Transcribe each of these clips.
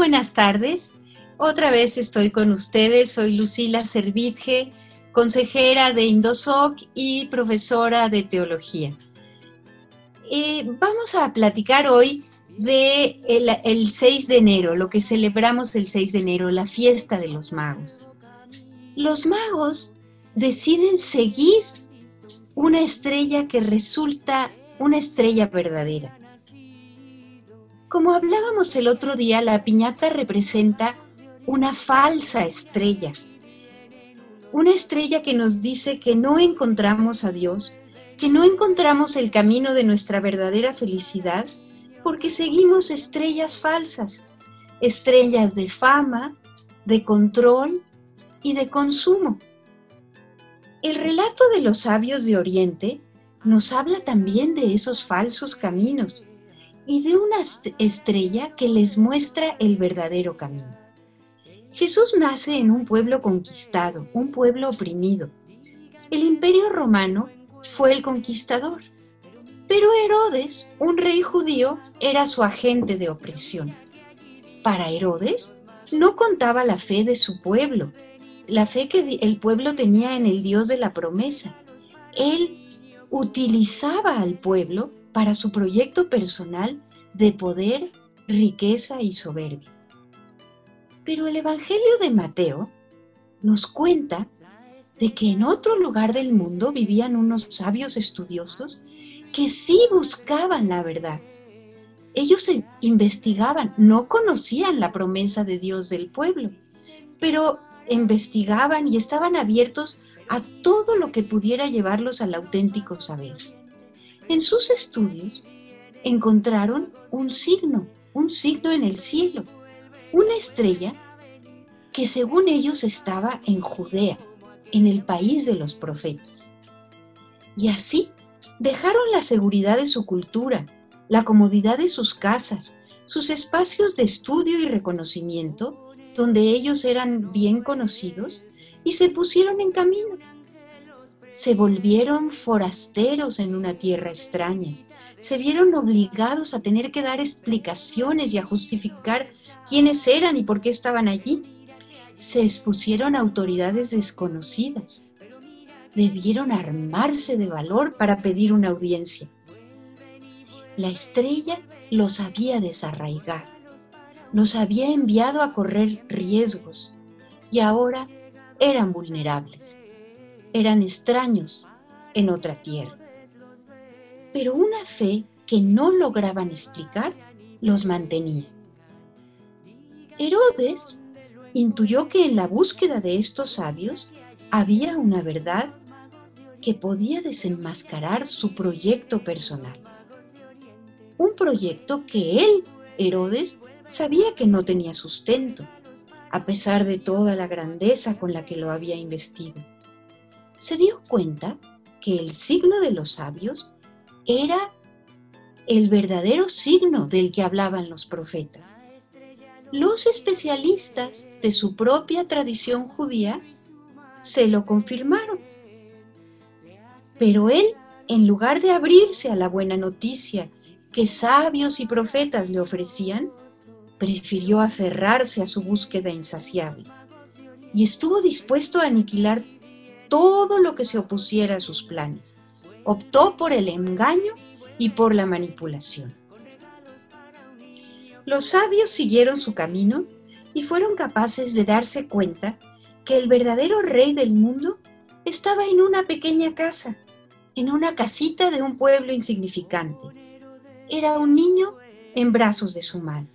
buenas tardes. Otra vez estoy con ustedes. Soy Lucila Servitje, consejera de Indosoc y profesora de teología. Eh, vamos a platicar hoy de el, 6 de enero, lo que celebramos el 6 de enero, la fiesta de los magos. Los magos deciden seguir una estrella que resulta una estrella verdadera. Como hablábamos el otro día, la piñata representa una falsa estrella. Una estrella que nos dice que no encontramos a Dios, que no encontramos el camino de nuestra verdadera felicidad porque seguimos estrellas falsas, estrellas de fama, de control y de consumo. El relato de los sabios de Oriente nos habla también de esos falsos caminos y de una estrella que les muestra el verdadero camino. Jesús nace en un pueblo conquistado, un pueblo oprimido. El imperio romano fue el conquistador, pero Herodes, un rey judío, era su agente de opresión. Para Herodes no contaba la fe de su pueblo, la fe que el pueblo tenía en el Dios de la promesa. Él utilizaba al pueblo para su proyecto personal de poder, riqueza y soberbia. Pero el Evangelio de Mateo nos cuenta de que en otro lugar del mundo vivían unos sabios estudiosos que sí buscaban la verdad. Ellos investigaban, no conocían la promesa de Dios del pueblo, pero investigaban y estaban abiertos a todo lo que pudiera llevarlos al auténtico saber. En sus estudios encontraron un signo, un signo en el cielo, una estrella que según ellos estaba en Judea, en el país de los profetas. Y así dejaron la seguridad de su cultura, la comodidad de sus casas, sus espacios de estudio y reconocimiento, donde ellos eran bien conocidos, y se pusieron en camino. Se volvieron forasteros en una tierra extraña. Se vieron obligados a tener que dar explicaciones y a justificar quiénes eran y por qué estaban allí. Se expusieron a autoridades desconocidas. Debieron armarse de valor para pedir una audiencia. La estrella los había desarraigado, los había enviado a correr riesgos y ahora eran vulnerables, eran extraños en otra tierra. Pero una fe que no lograban explicar los mantenía. Herodes intuyó que en la búsqueda de estos sabios había una verdad que podía desenmascarar su proyecto personal. Un proyecto que él, Herodes, sabía que no tenía sustento a pesar de toda la grandeza con la que lo había investido. Se dio cuenta que el signo de los sabios era el verdadero signo del que hablaban los profetas. Los especialistas de su propia tradición judía se lo confirmaron. Pero él, en lugar de abrirse a la buena noticia que sabios y profetas le ofrecían, prefirió aferrarse a su búsqueda insaciable y estuvo dispuesto a aniquilar todo lo que se opusiera a sus planes. Optó por el engaño y por la manipulación. Los sabios siguieron su camino y fueron capaces de darse cuenta que el verdadero rey del mundo estaba en una pequeña casa, en una casita de un pueblo insignificante. Era un niño en brazos de su madre.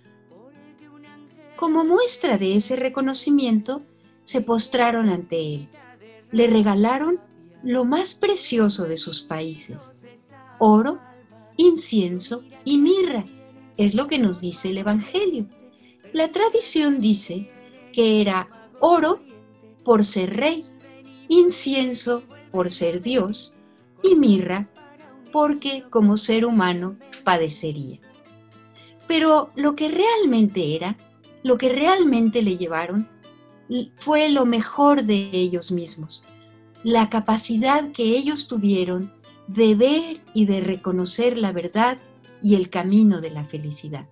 Como muestra de ese reconocimiento, se postraron ante él. Le regalaron lo más precioso de sus países, oro, incienso y mirra. Es lo que nos dice el Evangelio. La tradición dice que era oro por ser rey, incienso por ser Dios y mirra porque como ser humano padecería. Pero lo que realmente era lo que realmente le llevaron fue lo mejor de ellos mismos, la capacidad que ellos tuvieron de ver y de reconocer la verdad y el camino de la felicidad.